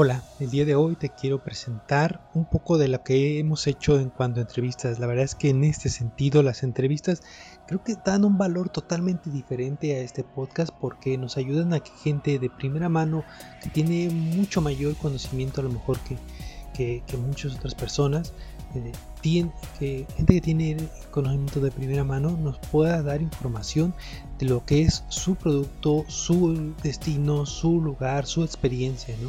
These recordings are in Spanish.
Hola, el día de hoy te quiero presentar un poco de lo que hemos hecho en cuanto a entrevistas. La verdad es que en este sentido las entrevistas creo que dan un valor totalmente diferente a este podcast porque nos ayudan a que gente de primera mano que tiene mucho mayor conocimiento a lo mejor que, que, muchas otras personas, eh, que, gente que tiene conocimiento de primera mano nos pueda dar información de lo que es su producto, su destino, su lugar, su experiencia, ¿no?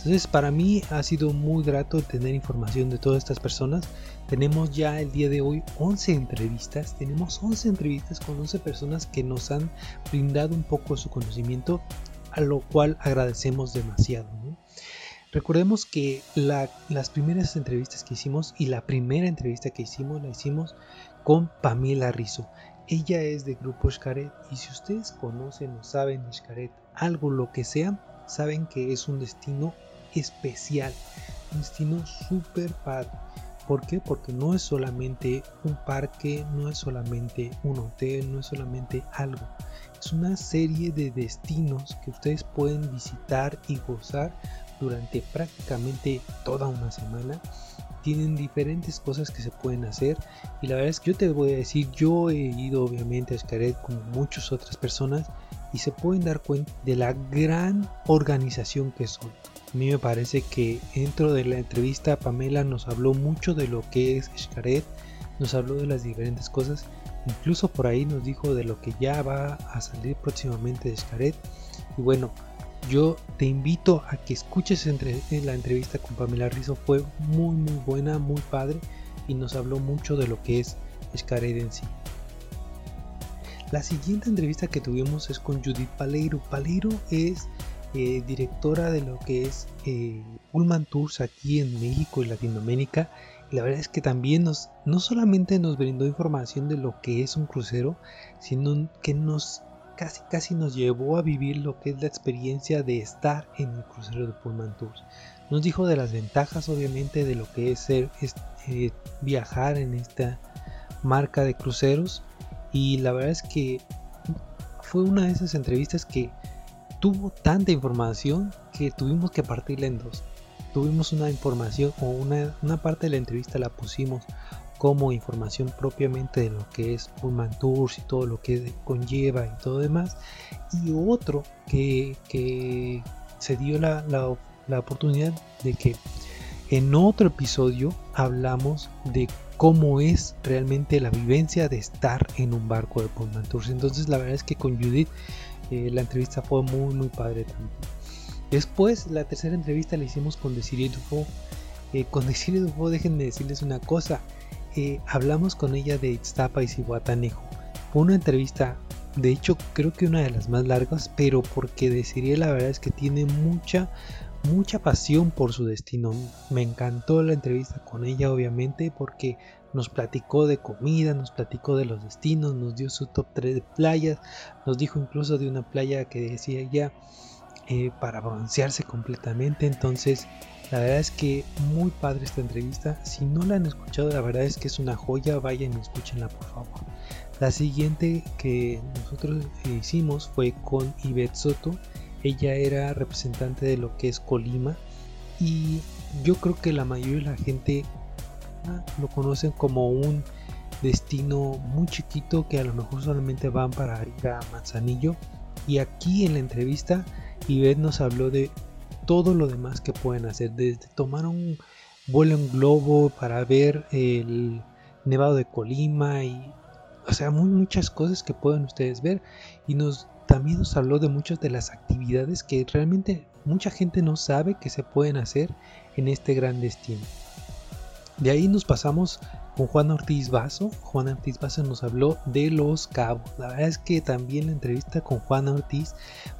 Entonces para mí ha sido muy grato tener información de todas estas personas. Tenemos ya el día de hoy 11 entrevistas. Tenemos 11 entrevistas con 11 personas que nos han brindado un poco su conocimiento, a lo cual agradecemos demasiado. Recordemos que las primeras entrevistas que hicimos y la primera entrevista que hicimos la hicimos con Pamela Rizzo. Ella es de Grupo Xcaret y si ustedes conocen o saben Xcaret, algo lo que sea, saben que es un destino especial, un destino super padre. ¿Por qué? Porque no es solamente un parque, no es solamente un hotel, no es solamente algo. Es una serie de destinos que ustedes pueden visitar y gozar durante prácticamente toda una semana. Tienen diferentes cosas que se pueden hacer y la verdad es que yo te voy a decir, yo he ido obviamente a Xcaret como muchas otras personas y se pueden dar cuenta de la gran organización que son. A mí me parece que dentro de la entrevista Pamela nos habló mucho de lo que es Xcaret, nos habló de las diferentes cosas, incluso por ahí nos dijo de lo que ya va a salir próximamente de Xcaret. Y bueno, yo te invito a que escuches entre, la entrevista con Pamela Rizzo, fue muy muy buena, muy padre y nos habló mucho de lo que es Xcaret en sí. La siguiente entrevista que tuvimos es con Judith Paleiro. Paleiro es eh, directora de lo que es eh, Pullman Tours aquí en México y Latinoamérica. La verdad es que también nos, no solamente nos brindó información de lo que es un crucero, sino que nos casi casi nos llevó a vivir lo que es la experiencia de estar en el crucero de Pullman Tours. Nos dijo de las ventajas obviamente de lo que es ser eh, viajar en esta marca de cruceros y la verdad es que fue una de esas entrevistas que tuvo tanta información que tuvimos que partirla en dos. Tuvimos una información o una, parte de la entrevista la pusimos como información propiamente de lo que es Pullman Tours y todo lo que conlleva y todo demás. Y otro que, que se dio la, la, la oportunidad de que en otro episodio hablamos de cómo es realmente la vivencia de estar en un barco de Pullman Tours. Entonces la verdad es que con Judith la entrevista fue muy muy padre también. Después la tercera entrevista la hicimos con Desiree Dufo. Eh, con Desiree Dufo déjenme decirles una cosa. Eh, hablamos con ella de Ixtapa y Cihuatanejo. Fue una entrevista, de hecho creo que una de las más largas, pero porque Desiree la verdad es que tiene mucha mucha pasión por su destino. Me encantó la entrevista con ella, obviamente, porque nos platicó de comida, nos platicó de los destinos, nos dio su top 3 de playas, nos dijo incluso de una playa que decía ya eh, para broncearse completamente. Entonces, la verdad es que muy padre esta entrevista. Si no la han escuchado, la verdad es que es una joya. Vayan y escúchenla, por favor. La siguiente que nosotros hicimos fue con Ivette Soto ella era representante de lo que es Colima y yo creo que la mayoría de la gente lo conocen como un destino muy chiquito que a lo mejor solamente van para ir a Manzanillo y aquí en la entrevista Ivette nos habló de todo lo demás que pueden hacer desde tomar un vuelo en globo para ver el nevado de Colima y o sea muchas cosas que pueden ustedes ver y nos también nos habló de muchas de las actividades que realmente mucha gente no sabe que se pueden hacer en este gran destino. De ahí nos pasamos con Juan Ortiz Vaso. Juan Ortiz Vaso nos habló de los cabos. La verdad es que también la entrevista con Juan Ortiz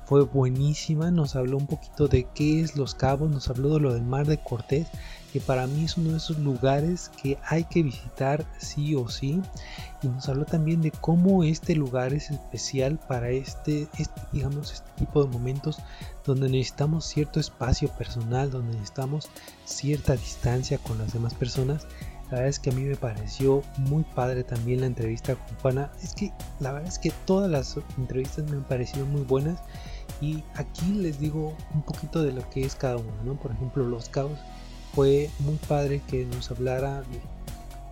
fue buenísima. Nos habló un poquito de qué es los cabos, nos habló de lo del mar de Cortés que para mí es uno de esos lugares que hay que visitar sí o sí y nos habló también de cómo este lugar es especial para este, este, digamos este tipo de momentos donde necesitamos cierto espacio personal donde necesitamos cierta distancia con las demás personas La verdad es que a mí me pareció muy padre también la entrevista con Juana. Es que la verdad es que todas las entrevistas me han parecido muy buenas. Y aquí les digo un poquito de lo que es cada uno, ¿no? Por ejemplo, Los Cabos fue muy padre que nos hablara de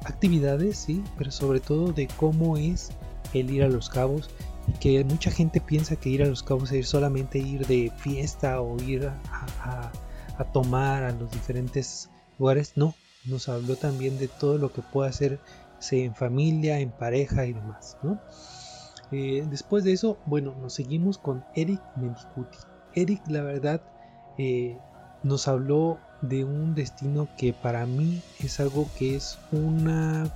actividades, sí, pero sobre todo de cómo es el ir a Los Cabos. Y que mucha gente piensa que ir a Los Cabos es solamente ir de fiesta o ir a, a tomar a los diferentes lugares. No, nos habló también de todo lo que puede hacerse en familia, en pareja y demás. Eh, después de eso, bueno, nos seguimos con Eric Mendicuti. Eric, la verdad, eh, nos habló de un destino que para mí es algo que es una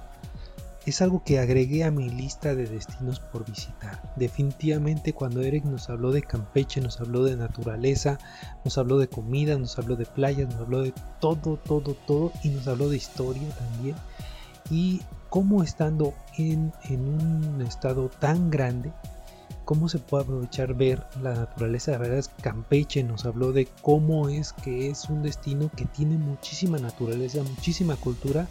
es algo que agregué a mi lista de destinos por visitar. Definitivamente cuando Eric nos habló de Campeche, nos habló de naturaleza, nos habló de comida, nos habló de playas, nos habló de todo, todo, todo y nos habló de historia también. Y cómo estando en, en un estado tan grande, cómo se puede aprovechar ver la naturaleza. La verdad es Campeche nos habló de cómo es que es un destino que tiene muchísima naturaleza, muchísima cultura.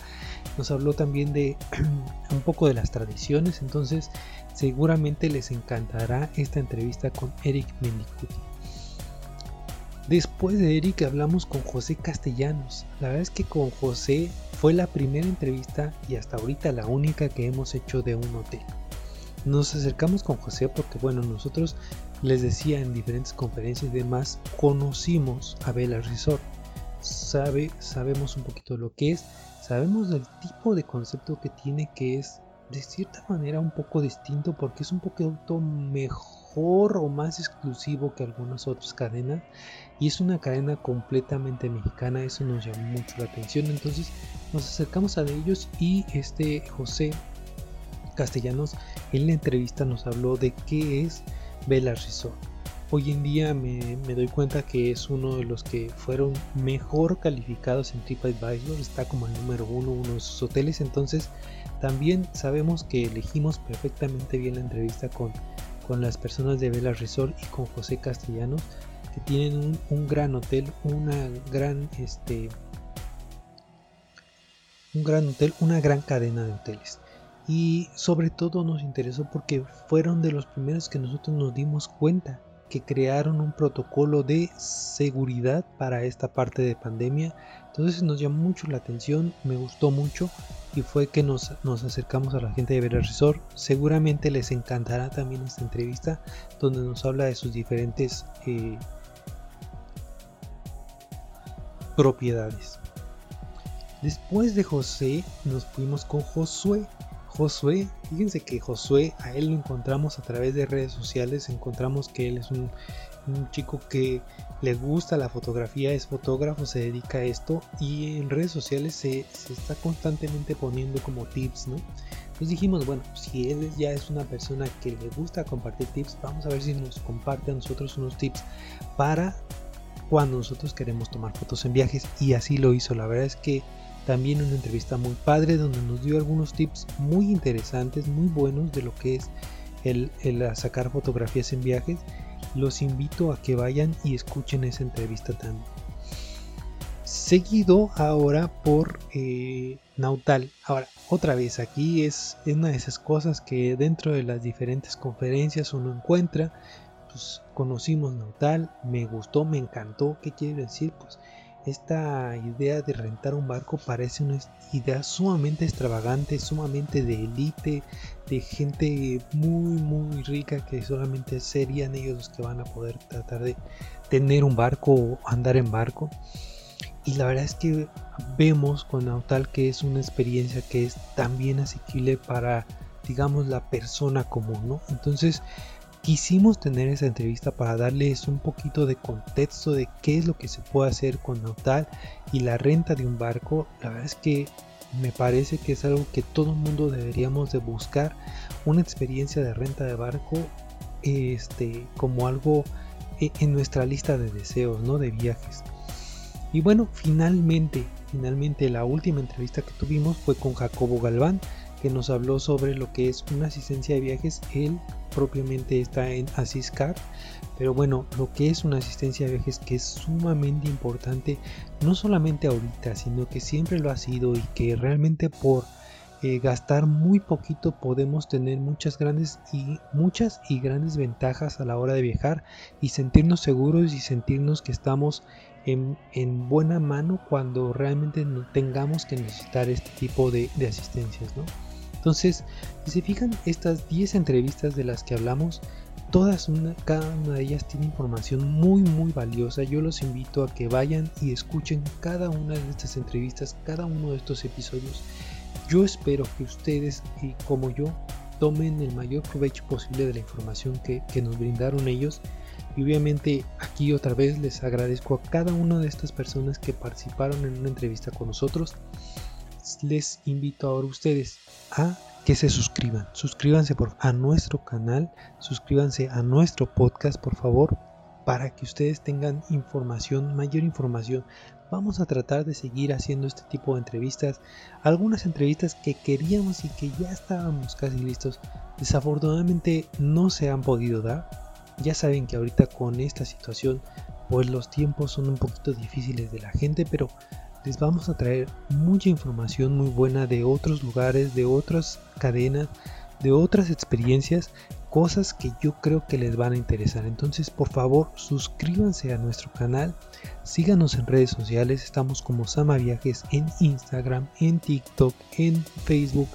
Nos habló también de un poco de las tradiciones. Entonces seguramente les encantará esta entrevista con Eric Mendicuti. Después de Eric hablamos con José Castellanos. La verdad es que con José fue la primera entrevista y hasta ahorita la única que hemos hecho de un hotel nos acercamos con José porque bueno, nosotros les decía en diferentes conferencias y demás, conocimos a Bella Resort. Sabe, sabemos un poquito lo que es, sabemos del tipo de concepto que tiene que es de cierta manera un poco distinto porque es un poquito mejor o más exclusivo que algunas otras cadenas y es una cadena completamente mexicana, eso nos llamó mucho la atención, entonces nos acercamos a ellos y este José Castellanos en la entrevista nos habló de qué es Bella Resort. Hoy en día me, doy cuenta que es uno de los que fueron mejor calificados en TripAdvisor, está como el número uno, uno de sus hoteles, entonces también sabemos que elegimos perfectamente bien la entrevista con, con las personas de Bella Resort y con José Castellanos, que tienen un, un gran hotel, una gran este un gran hotel, una gran cadena de hoteles y sobre todo nos interesó porque fueron de los primeros que nosotros nos dimos cuenta que crearon un protocolo de seguridad para esta parte de pandemia. Entonces nos llamó mucho la atención, me gustó mucho y fue que nos, acercamos a la gente de Vera Resort. Seguramente les encantará también esta entrevista donde nos habla de sus diferentes eh, propiedades. Después de José nos fuimos con Josué. Josué, fíjense que Josué a él lo encontramos a través de redes sociales, encontramos que él es un, chico que le gusta la fotografía, es fotógrafo, se dedica a esto y en redes sociales se, está constantemente poniendo como tips, ¿no? Entonces dijimos, bueno, si él ya es una persona que le gusta compartir tips, vamos a ver si nos comparte a nosotros unos tips para cuando nosotros queremos tomar fotos en viajes y así lo hizo. La verdad es que también una entrevista muy padre donde nos dio algunos tips muy interesantes, muy buenos de lo que es el, sacar fotografías en viajes. Los invito a que vayan y escuchen esa entrevista también. Seguido ahora por eh, Nautal. Ahora, otra vez, aquí es una de esas cosas que dentro de las diferentes conferencias uno encuentra. Pues conocimos Nautal, me gustó, me encantó. ¿Qué quiere decir? Pues esta idea de rentar un barco parece una idea sumamente extravagante, sumamente de élite, de gente muy muy rica que solamente serían ellos los que van a poder tratar de tener un barco o andar en barco. Y la verdad es que vemos con Nautal que es una experiencia que es también asequible para digamos la persona común, ¿no? Entonces quisimos tener esa entrevista para darles un poquito de contexto de qué es lo que se puede hacer con Nautal y la renta de un barco. La verdad es que me parece que es algo que todo el mundo deberíamos de buscar, una experiencia de renta de barco este, como algo e, en nuestra lista de deseos, ¿no? De viajes. Y bueno, finalmente, finalmente la última entrevista que tuvimos fue con Jacobo Galván, que nos habló sobre lo que es una asistencia de viajes. Él propiamente está en Asiscar, pero bueno, lo que es una asistencia de viajes que es sumamente importante, no solamente ahorita, sino que siempre lo ha sido y que realmente por eh, gastar muy poquito podemos tener muchas grandes y muchas y grandes ventajas a la hora de viajar y sentirnos seguros y sentirnos que estamos en, buena mano cuando realmente no tengamos que necesitar este tipo de, asistencias entonces si se fijan estas 10 entrevistas de las que hablamos todas una, cada una de ellas tiene información muy muy valiosa yo los invito a que vayan y escuchen cada una de estas entrevistas cada uno de estos episodios yo espero que ustedes, y como yo, tomen el mayor provecho posible de la información que, nos brindaron ellos. Y obviamente aquí otra vez les agradezco a cada una de estas personas que participaron en una entrevista con nosotros. Les invito ahora a ustedes a que se suscriban. Suscríbanse por, a nuestro canal, suscríbanse a nuestro podcast, por favor, para que ustedes tengan información, mayor información vamos a tratar de seguir haciendo este tipo de entrevistas. Algunas entrevistas que queríamos y que ya estábamos casi listos, desafortunadamente no se han podido dar. Ya saben que ahorita con esta situación, pues los tiempos son un poquito difíciles de la gente, pero les vamos a traer mucha información muy buena de otros lugares, de otras cadenas, de otras experiencias cosas que yo creo que les van a interesar. Entonces, por favor, suscríbanse a nuestro canal, síganos en redes sociales, estamos como Sama Viajes en Instagram, en TikTok, en Facebook,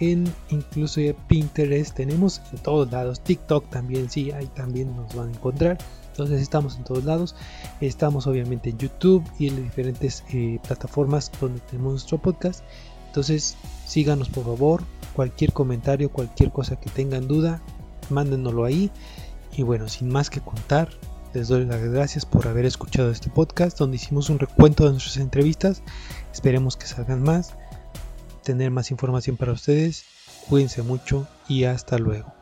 en incluso Pinterest, tenemos en todos lados, TikTok también, sí, ahí también nos van a encontrar. Entonces estamos en todos lados, estamos obviamente en YouTube y en diferentes eh, plataformas donde tenemos nuestro podcast. Entonces síganos por favor, cualquier comentario, cualquier cosa que tengan duda, mándenoslo ahí. Y bueno, sin más que contar, les doy las gracias por haber escuchado este podcast donde hicimos un recuento de nuestras entrevistas. Esperemos que salgan más, tener más información para ustedes. Cuídense mucho y hasta luego.